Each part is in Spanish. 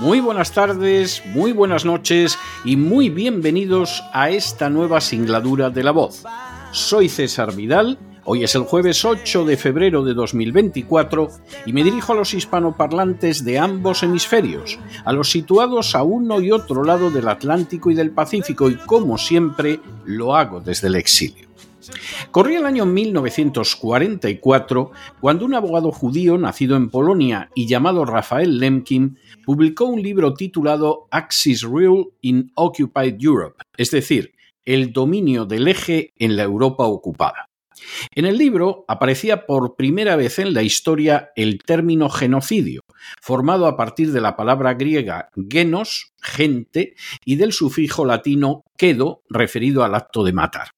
muy buenas tardes, muy buenas noches y muy bienvenidos a esta nueva singladura de la voz. Soy César Vidal, hoy es el jueves 8 de febrero de 2024 y me dirijo a los hispanoparlantes de ambos hemisferios, a los situados a uno y otro lado del Atlántico y del Pacífico y como siempre lo hago desde el exilio. Corría el año 1944 cuando un abogado judío nacido en Polonia y llamado Rafael Lemkin publicó un libro titulado Axis Rule in Occupied Europe, es decir, el dominio del eje en la Europa ocupada. En el libro aparecía por primera vez en la historia el término genocidio, formado a partir de la palabra griega genos, gente, y del sufijo latino quedo, referido al acto de matar.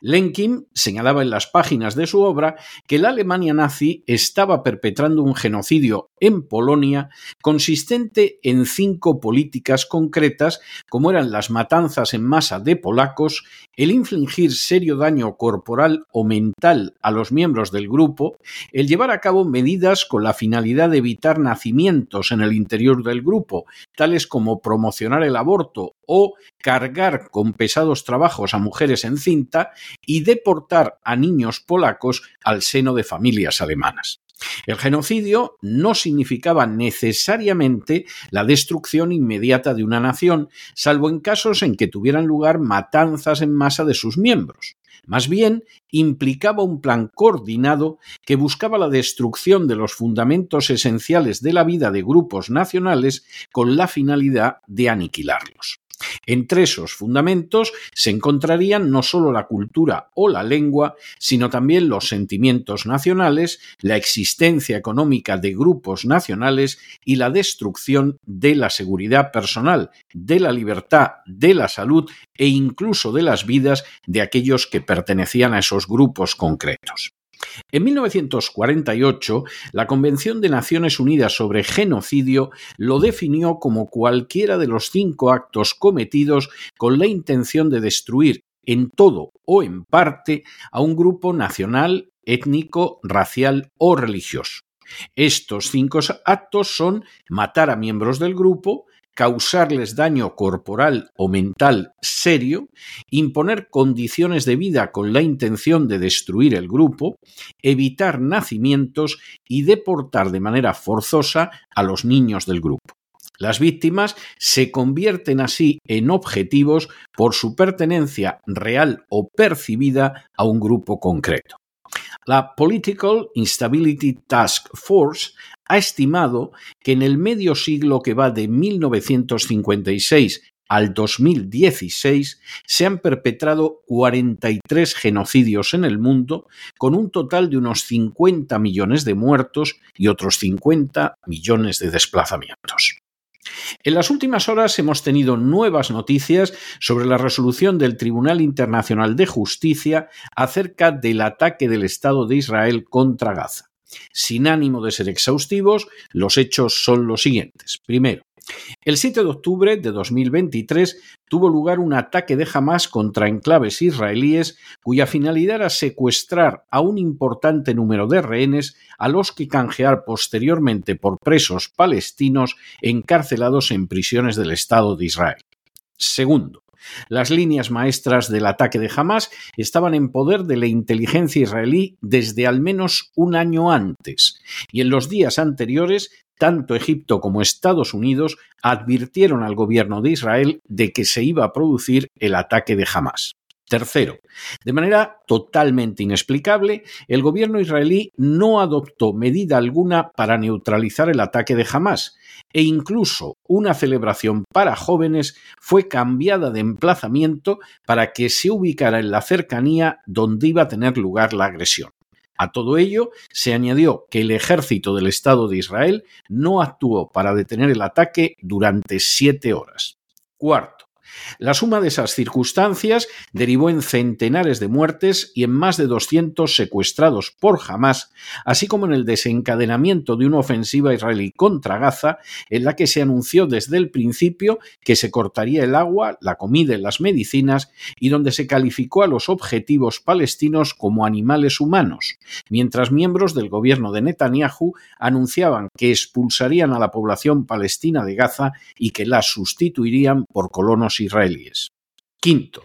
Lenkin señalaba en las páginas de su obra que la Alemania nazi estaba perpetrando un genocidio en Polonia consistente en cinco políticas concretas como eran las matanzas en masa de polacos, el infligir serio daño corporal o mental a los miembros del grupo, el llevar a cabo medidas con la finalidad de evitar nacimientos en el interior del grupo, tales como promocionar el aborto o cargar con pesados trabajos a mujeres en cinta y deportar a niños polacos al seno de familias alemanas. El genocidio no significaba necesariamente la destrucción inmediata de una nación, salvo en casos en que tuvieran lugar matanzas en masa de sus miembros. Más bien, implicaba un plan coordinado que buscaba la destrucción de los fundamentos esenciales de la vida de grupos nacionales con la finalidad de aniquilarlos. Entre esos fundamentos se encontrarían no solo la cultura o la lengua, sino también los sentimientos nacionales, la existencia económica de grupos nacionales y la destrucción de la seguridad personal, de la libertad, de la salud e incluso de las vidas de aquellos que pertenecían a esos grupos concretos. En 1948, la Convención de Naciones Unidas sobre Genocidio lo definió como cualquiera de los cinco actos cometidos con la intención de destruir en todo o en parte a un grupo nacional, étnico, racial o religioso. Estos cinco actos son matar a miembros del grupo, causarles daño corporal o mental serio, imponer condiciones de vida con la intención de destruir el grupo, evitar nacimientos y deportar de manera forzosa a los niños del grupo. Las víctimas se convierten así en objetivos por su pertenencia real o percibida a un grupo concreto. La Political Instability Task Force ha estimado que en el medio siglo que va de 1956 al 2016 se han perpetrado 43 genocidios en el mundo, con un total de unos 50 millones de muertos y otros 50 millones de desplazamientos. En las últimas horas hemos tenido nuevas noticias sobre la resolución del Tribunal Internacional de Justicia acerca del ataque del Estado de Israel contra Gaza. Sin ánimo de ser exhaustivos, los hechos son los siguientes. Primero, el 7 de octubre de 2023 tuvo lugar un ataque de Hamas contra enclaves israelíes cuya finalidad era secuestrar a un importante número de rehenes a los que canjear posteriormente por presos palestinos encarcelados en prisiones del Estado de Israel. Segundo, las líneas maestras del ataque de Hamas estaban en poder de la inteligencia israelí desde al menos un año antes, y en los días anteriores tanto Egipto como Estados Unidos advirtieron al gobierno de Israel de que se iba a producir el ataque de Hamas. Tercero, de manera totalmente inexplicable, el gobierno israelí no adoptó medida alguna para neutralizar el ataque de Hamas e incluso una celebración para jóvenes fue cambiada de emplazamiento para que se ubicara en la cercanía donde iba a tener lugar la agresión. A todo ello se añadió que el ejército del Estado de Israel no actuó para detener el ataque durante siete horas. Cuarto, la suma de esas circunstancias derivó en centenares de muertes y en más de 200 secuestrados por Hamas, así como en el desencadenamiento de una ofensiva israelí contra Gaza, en la que se anunció desde el principio que se cortaría el agua, la comida y las medicinas, y donde se calificó a los objetivos palestinos como animales humanos, mientras miembros del gobierno de Netanyahu anunciaban que expulsarían a la población palestina de Gaza y que la sustituirían por colonos Quinto,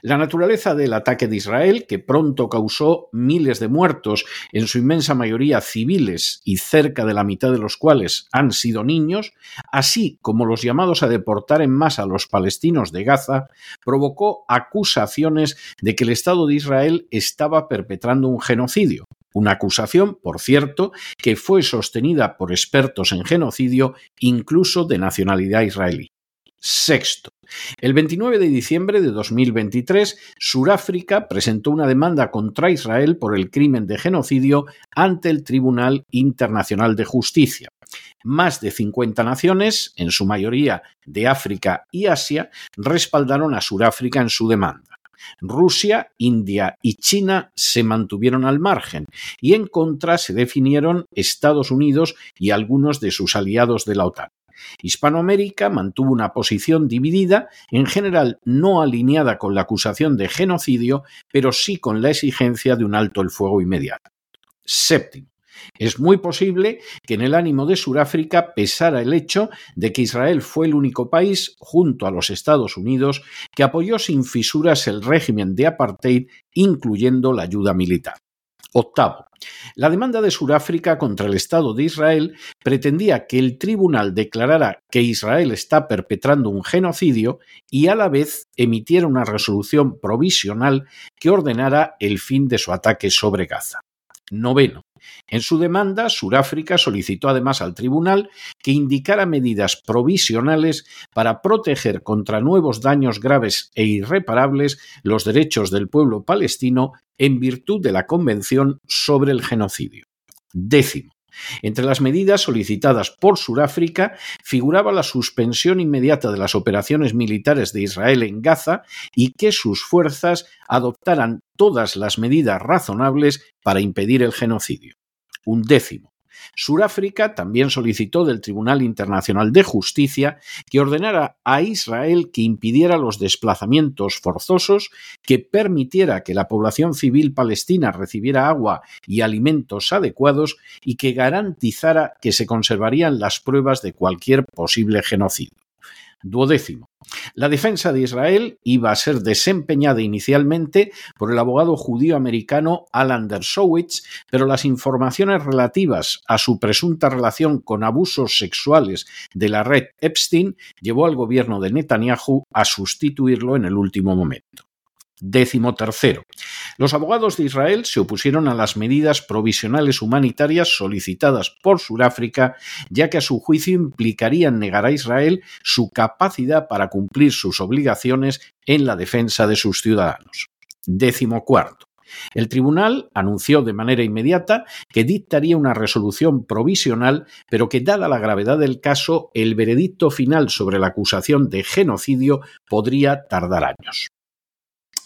la naturaleza del ataque de Israel, que pronto causó miles de muertos, en su inmensa mayoría civiles y cerca de la mitad de los cuales han sido niños, así como los llamados a deportar en masa a los palestinos de Gaza, provocó acusaciones de que el Estado de Israel estaba perpetrando un genocidio. Una acusación, por cierto, que fue sostenida por expertos en genocidio, incluso de nacionalidad israelí. Sexto, el 29 de diciembre de 2023, Suráfrica presentó una demanda contra Israel por el crimen de genocidio ante el Tribunal Internacional de Justicia. Más de 50 naciones, en su mayoría de África y Asia, respaldaron a Suráfrica en su demanda. Rusia, India y China se mantuvieron al margen y en contra se definieron Estados Unidos y algunos de sus aliados de la OTAN. Hispanoamérica mantuvo una posición dividida, en general no alineada con la acusación de genocidio, pero sí con la exigencia de un alto el fuego inmediato. Séptimo. Es muy posible que en el ánimo de Sudáfrica pesara el hecho de que Israel fue el único país, junto a los Estados Unidos, que apoyó sin fisuras el régimen de apartheid, incluyendo la ayuda militar. Octavo. La demanda de Sudáfrica contra el Estado de Israel pretendía que el tribunal declarara que Israel está perpetrando un genocidio y a la vez emitiera una resolución provisional que ordenara el fin de su ataque sobre Gaza. Noveno. En su demanda, Sudáfrica solicitó además al tribunal que indicara medidas provisionales para proteger contra nuevos daños graves e irreparables los derechos del pueblo palestino en virtud de la Convención sobre el Genocidio. Décimo. Entre las medidas solicitadas por Sudáfrica figuraba la suspensión inmediata de las operaciones militares de Israel en Gaza y que sus fuerzas adoptaran todas las medidas razonables para impedir el genocidio. Un décimo. Suráfrica también solicitó del Tribunal Internacional de Justicia que ordenara a Israel que impidiera los desplazamientos forzosos, que permitiera que la población civil palestina recibiera agua y alimentos adecuados y que garantizara que se conservarían las pruebas de cualquier posible genocidio. Duodécimo. La defensa de Israel iba a ser desempeñada inicialmente por el abogado judío americano Alan Dershowitz, pero las informaciones relativas a su presunta relación con abusos sexuales de la red Epstein llevó al gobierno de Netanyahu a sustituirlo en el último momento. Décimo tercero. Los abogados de Israel se opusieron a las medidas provisionales humanitarias solicitadas por Sudáfrica, ya que a su juicio implicarían negar a Israel su capacidad para cumplir sus obligaciones en la defensa de sus ciudadanos. Décimo cuarto. El tribunal anunció de manera inmediata que dictaría una resolución provisional, pero que dada la gravedad del caso, el veredicto final sobre la acusación de genocidio podría tardar años.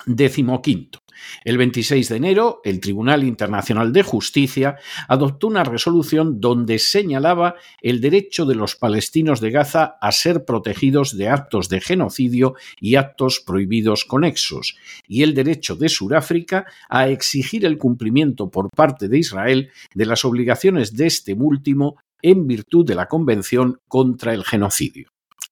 Décimo quinto. El 26 de enero, el Tribunal Internacional de Justicia adoptó una resolución donde señalaba el derecho de los palestinos de Gaza a ser protegidos de actos de genocidio y actos prohibidos conexos, y el derecho de Sudáfrica a exigir el cumplimiento por parte de Israel de las obligaciones de este último en virtud de la Convención contra el Genocidio.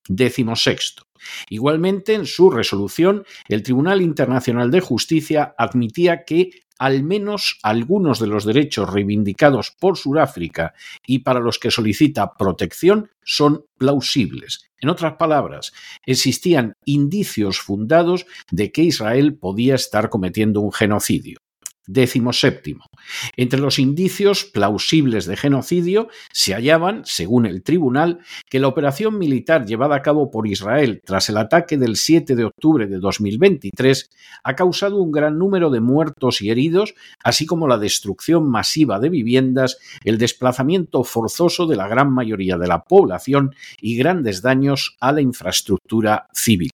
Décimo sexto. Igualmente, en su resolución, el Tribunal Internacional de Justicia admitía que al menos algunos de los derechos reivindicados por Sudáfrica y para los que solicita protección son plausibles. En otras palabras, existían indicios fundados de que Israel podía estar cometiendo un genocidio. Décimo séptimo. Entre los indicios plausibles de genocidio se hallaban, según el tribunal, que la operación militar llevada a cabo por Israel tras el ataque del 7 de octubre de 2023 ha causado un gran número de muertos y heridos, así como la destrucción masiva de viviendas, el desplazamiento forzoso de la gran mayoría de la población y grandes daños a la infraestructura civil.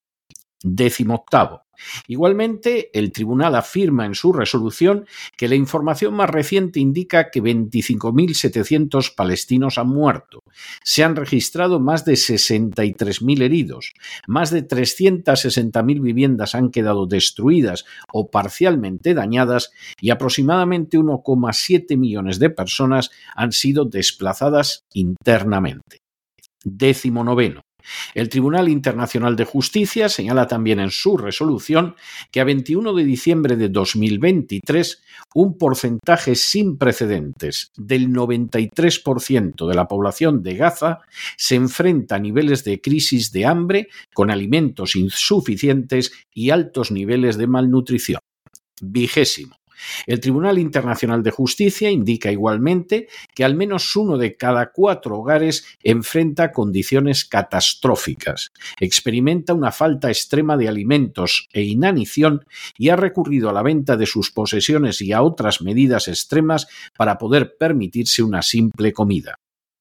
Décimo octavo. Igualmente, el tribunal afirma en su resolución que la información más reciente indica que 25.700 palestinos han muerto. Se han registrado más de 63.000 heridos. Más de 360.000 viviendas han quedado destruidas o parcialmente dañadas y aproximadamente 1,7 millones de personas han sido desplazadas internamente. Décimo noveno. El Tribunal Internacional de Justicia señala también en su resolución que a 21 de diciembre de 2023 un porcentaje sin precedentes del 93% de la población de Gaza se enfrenta a niveles de crisis de hambre con alimentos insuficientes y altos niveles de malnutrición. Vigésimo. El Tribunal Internacional de Justicia indica igualmente que al menos uno de cada cuatro hogares enfrenta condiciones catastróficas, experimenta una falta extrema de alimentos e inanición y ha recurrido a la venta de sus posesiones y a otras medidas extremas para poder permitirse una simple comida.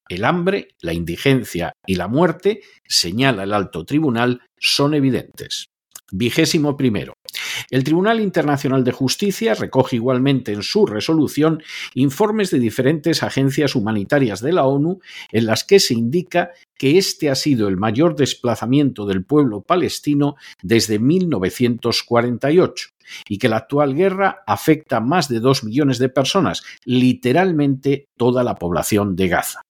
El hambre, la indigencia y la muerte, señala el alto tribunal, son evidentes. Vigésimo primero. El Tribunal Internacional de Justicia recoge igualmente en su resolución informes de diferentes agencias humanitarias de la ONU en las que se indica que este ha sido el mayor desplazamiento del pueblo palestino desde 1948 y que la actual guerra afecta a más de dos millones de personas, literalmente toda la población de Gaza.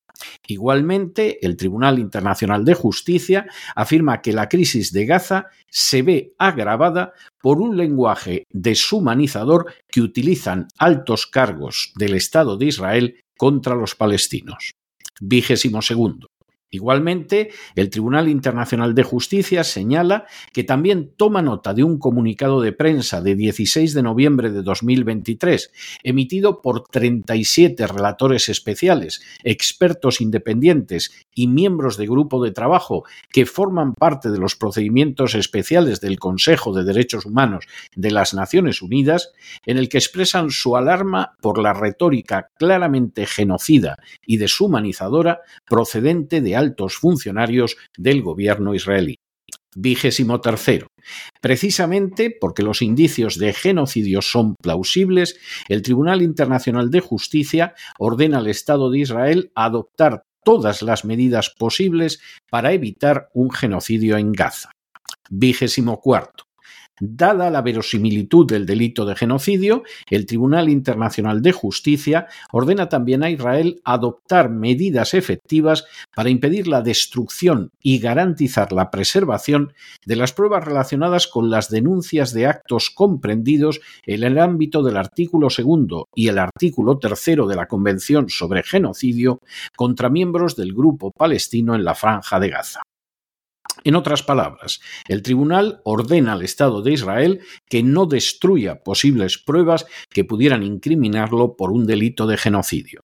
Igualmente, el Tribunal Internacional de Justicia afirma que la crisis de Gaza se ve agravada por un lenguaje deshumanizador que utilizan altos cargos del Estado de Israel contra los palestinos. Vigésimo segundo. Igualmente, el Tribunal Internacional de Justicia señala que también toma nota de un comunicado de prensa de 16 de noviembre de 2023, emitido por 37 relatores especiales, expertos independientes y miembros de grupo de trabajo que forman parte de los procedimientos especiales del Consejo de Derechos Humanos de las Naciones Unidas, en el que expresan su alarma por la retórica claramente genocida y deshumanizadora procedente de altos funcionarios del gobierno israelí. Vigésimo tercero. Precisamente porque los indicios de genocidio son plausibles, el Tribunal Internacional de Justicia ordena al Estado de Israel adoptar todas las medidas posibles para evitar un genocidio en Gaza. Vigésimo cuarto. Dada la verosimilitud del delito de genocidio, el Tribunal Internacional de Justicia ordena también a Israel adoptar medidas efectivas para impedir la destrucción y garantizar la preservación de las pruebas relacionadas con las denuncias de actos comprendidos en el ámbito del artículo segundo y el artículo tercero de la Convención sobre Genocidio contra miembros del grupo palestino en la Franja de Gaza. En otras palabras, el tribunal ordena al Estado de Israel que no destruya posibles pruebas que pudieran incriminarlo por un delito de genocidio.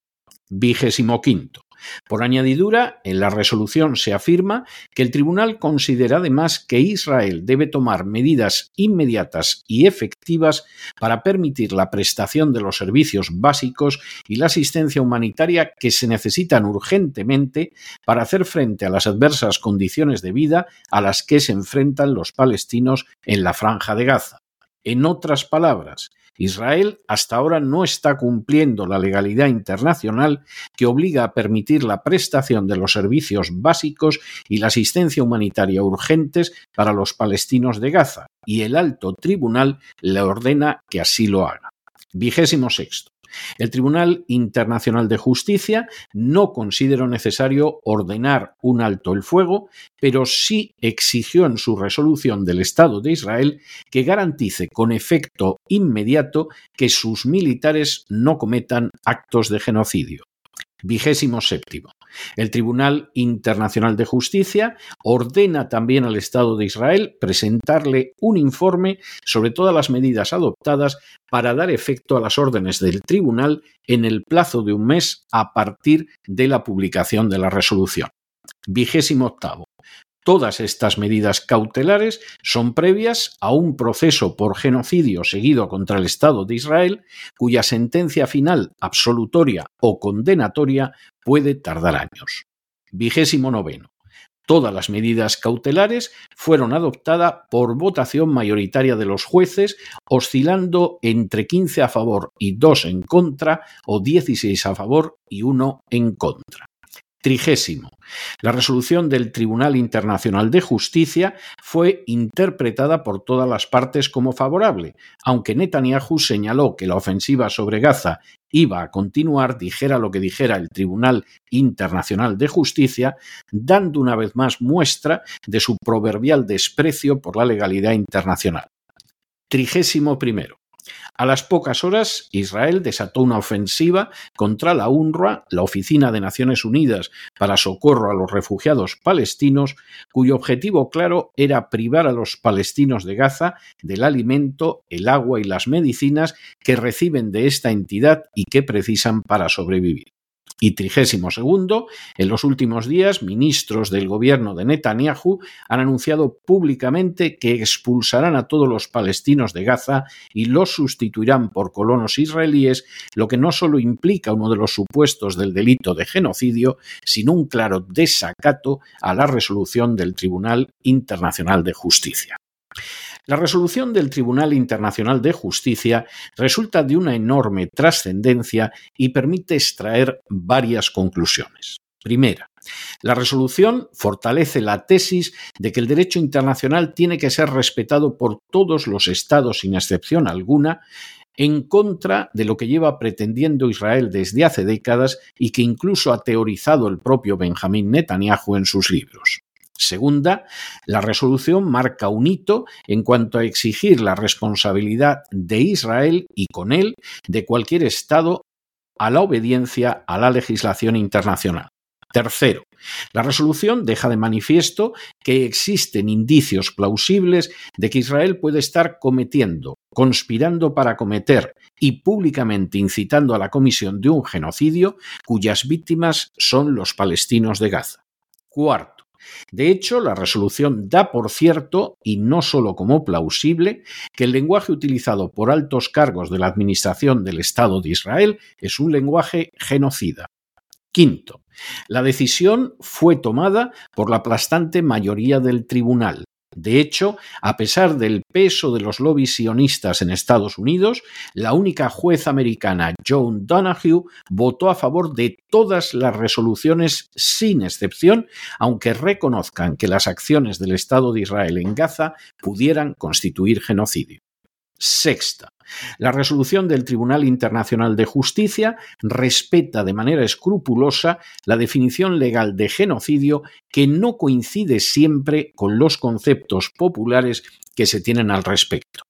Vigésimo quinto. Por añadidura, en la resolución se afirma que el tribunal considera además que Israel debe tomar medidas inmediatas y efectivas para permitir la prestación de los servicios básicos y la asistencia humanitaria que se necesitan urgentemente para hacer frente a las adversas condiciones de vida a las que se enfrentan los palestinos en la franja de Gaza. En otras palabras, Israel hasta ahora no está cumpliendo la legalidad internacional que obliga a permitir la prestación de los servicios básicos y la asistencia humanitaria urgentes para los palestinos de Gaza, y el alto tribunal le ordena que así lo haga. Vigésimo sexto. El Tribunal Internacional de Justicia no consideró necesario ordenar un alto el fuego, pero sí exigió en su resolución del Estado de Israel que garantice con efecto inmediato que sus militares no cometan actos de genocidio. Vigésimo séptimo. El Tribunal Internacional de Justicia ordena también al Estado de Israel presentarle un informe sobre todas las medidas adoptadas para dar efecto a las órdenes del tribunal en el plazo de un mes a partir de la publicación de la resolución. Vigésimo. Todas estas medidas cautelares son previas a un proceso por genocidio seguido contra el Estado de Israel, cuya sentencia final absolutoria o condenatoria puede tardar años. Vigésimo noveno. Todas las medidas cautelares fueron adoptadas por votación mayoritaria de los jueces, oscilando entre 15 a favor y 2 en contra o 16 a favor y 1 en contra. Trigésimo. La resolución del Tribunal Internacional de Justicia fue interpretada por todas las partes como favorable, aunque Netanyahu señaló que la ofensiva sobre Gaza iba a continuar, dijera lo que dijera el Tribunal Internacional de Justicia, dando una vez más muestra de su proverbial desprecio por la legalidad internacional. Trigésimo primero. A las pocas horas, Israel desató una ofensiva contra la UNRWA, la Oficina de Naciones Unidas para Socorro a los Refugiados Palestinos, cuyo objetivo claro era privar a los palestinos de Gaza del alimento, el agua y las medicinas que reciben de esta entidad y que precisan para sobrevivir. Y trigésimo segundo, en los últimos días, ministros del gobierno de Netanyahu han anunciado públicamente que expulsarán a todos los palestinos de Gaza y los sustituirán por colonos israelíes, lo que no solo implica uno de los supuestos del delito de genocidio, sino un claro desacato a la resolución del Tribunal Internacional de Justicia. La resolución del Tribunal Internacional de Justicia resulta de una enorme trascendencia y permite extraer varias conclusiones. Primera, la resolución fortalece la tesis de que el derecho internacional tiene que ser respetado por todos los estados sin excepción alguna, en contra de lo que lleva pretendiendo Israel desde hace décadas y que incluso ha teorizado el propio Benjamín Netanyahu en sus libros. Segunda, la resolución marca un hito en cuanto a exigir la responsabilidad de Israel y con él de cualquier Estado a la obediencia a la legislación internacional. Tercero, la resolución deja de manifiesto que existen indicios plausibles de que Israel puede estar cometiendo, conspirando para cometer y públicamente incitando a la comisión de un genocidio cuyas víctimas son los palestinos de Gaza. Cuarto, de hecho, la resolución da por cierto, y no solo como plausible, que el lenguaje utilizado por altos cargos de la Administración del Estado de Israel es un lenguaje genocida. Quinto, la decisión fue tomada por la aplastante mayoría del tribunal, de hecho, a pesar del peso de los lobbies sionistas en Estados Unidos, la única juez americana, Joan Donahue, votó a favor de todas las resoluciones sin excepción, aunque reconozcan que las acciones del Estado de Israel en Gaza pudieran constituir genocidio. Sexta. La resolución del Tribunal Internacional de Justicia respeta de manera escrupulosa la definición legal de genocidio que no coincide siempre con los conceptos populares que se tienen al respecto.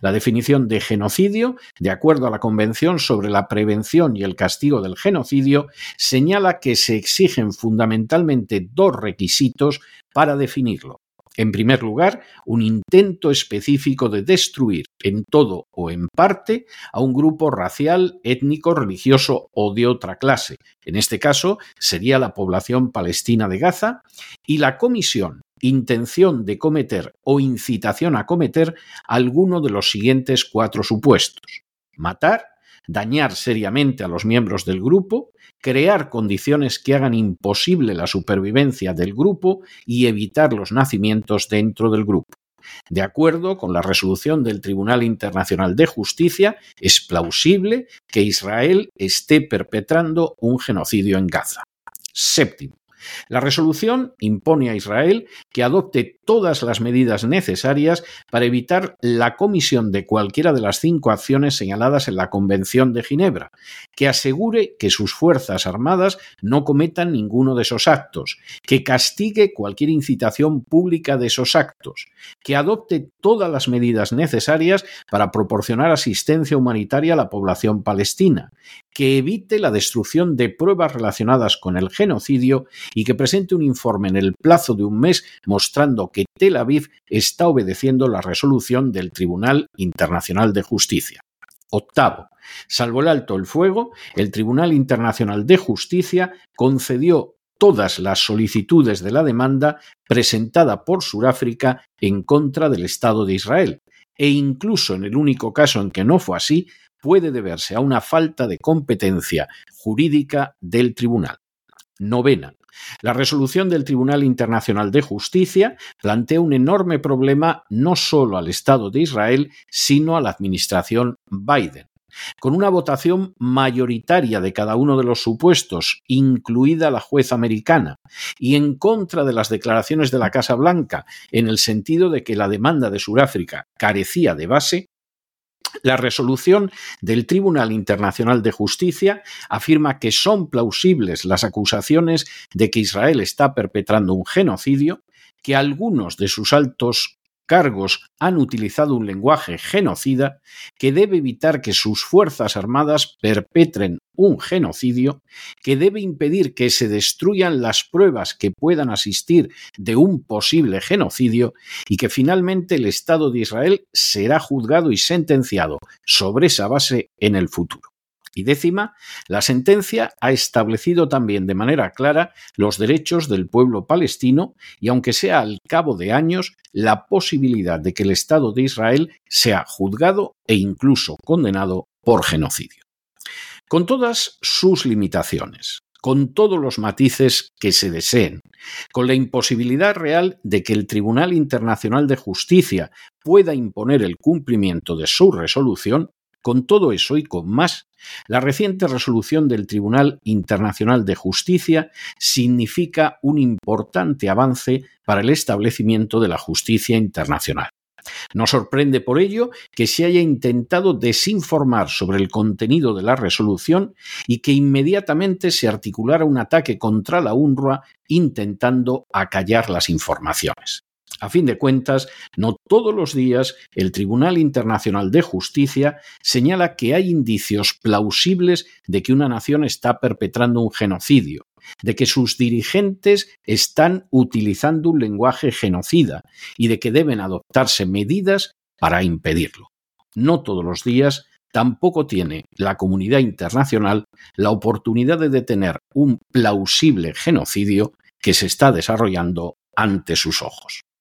La definición de genocidio, de acuerdo a la Convención sobre la Prevención y el Castigo del Genocidio, señala que se exigen fundamentalmente dos requisitos para definirlo. En primer lugar, un intento específico de destruir en todo o en parte a un grupo racial, étnico, religioso o de otra clase. En este caso sería la población palestina de Gaza y la comisión, intención de cometer o incitación a cometer alguno de los siguientes cuatro supuestos. Matar, dañar seriamente a los miembros del grupo, crear condiciones que hagan imposible la supervivencia del grupo y evitar los nacimientos dentro del grupo. De acuerdo con la resolución del Tribunal Internacional de Justicia, es plausible que Israel esté perpetrando un genocidio en Gaza. Séptimo. La resolución impone a Israel que adopte todas las medidas necesarias para evitar la comisión de cualquiera de las cinco acciones señaladas en la Convención de Ginebra, que asegure que sus Fuerzas Armadas no cometan ninguno de esos actos, que castigue cualquier incitación pública de esos actos, que adopte todas las medidas necesarias para proporcionar asistencia humanitaria a la población palestina, que evite la destrucción de pruebas relacionadas con el genocidio y que presente un informe en el plazo de un mes mostrando que Tel Aviv está obedeciendo la resolución del Tribunal Internacional de Justicia. Octavo, salvo el alto el fuego, el Tribunal Internacional de Justicia concedió todas las solicitudes de la demanda presentada por Sudáfrica en contra del Estado de Israel, e incluso en el único caso en que no fue así, puede deberse a una falta de competencia jurídica del tribunal. Novena. La resolución del Tribunal Internacional de Justicia plantea un enorme problema no solo al Estado de Israel, sino a la administración Biden. Con una votación mayoritaria de cada uno de los supuestos, incluida la juez americana, y en contra de las declaraciones de la Casa Blanca, en el sentido de que la demanda de Sudáfrica carecía de base, la resolución del Tribunal Internacional de Justicia afirma que son plausibles las acusaciones de que Israel está perpetrando un genocidio, que algunos de sus altos cargos han utilizado un lenguaje genocida que debe evitar que sus Fuerzas Armadas perpetren un genocidio, que debe impedir que se destruyan las pruebas que puedan asistir de un posible genocidio y que finalmente el Estado de Israel será juzgado y sentenciado sobre esa base en el futuro. Décima, la sentencia ha establecido también de manera clara los derechos del pueblo palestino y, aunque sea al cabo de años, la posibilidad de que el Estado de Israel sea juzgado e incluso condenado por genocidio. Con todas sus limitaciones, con todos los matices que se deseen, con la imposibilidad real de que el Tribunal Internacional de Justicia pueda imponer el cumplimiento de su resolución, con todo eso y con más, la reciente resolución del Tribunal Internacional de Justicia significa un importante avance para el establecimiento de la justicia internacional. No sorprende por ello que se haya intentado desinformar sobre el contenido de la resolución y que inmediatamente se articulara un ataque contra la UNRWA intentando acallar las informaciones. A fin de cuentas, no todos los días el Tribunal Internacional de Justicia señala que hay indicios plausibles de que una nación está perpetrando un genocidio, de que sus dirigentes están utilizando un lenguaje genocida y de que deben adoptarse medidas para impedirlo. No todos los días tampoco tiene la comunidad internacional la oportunidad de detener un plausible genocidio que se está desarrollando ante sus ojos.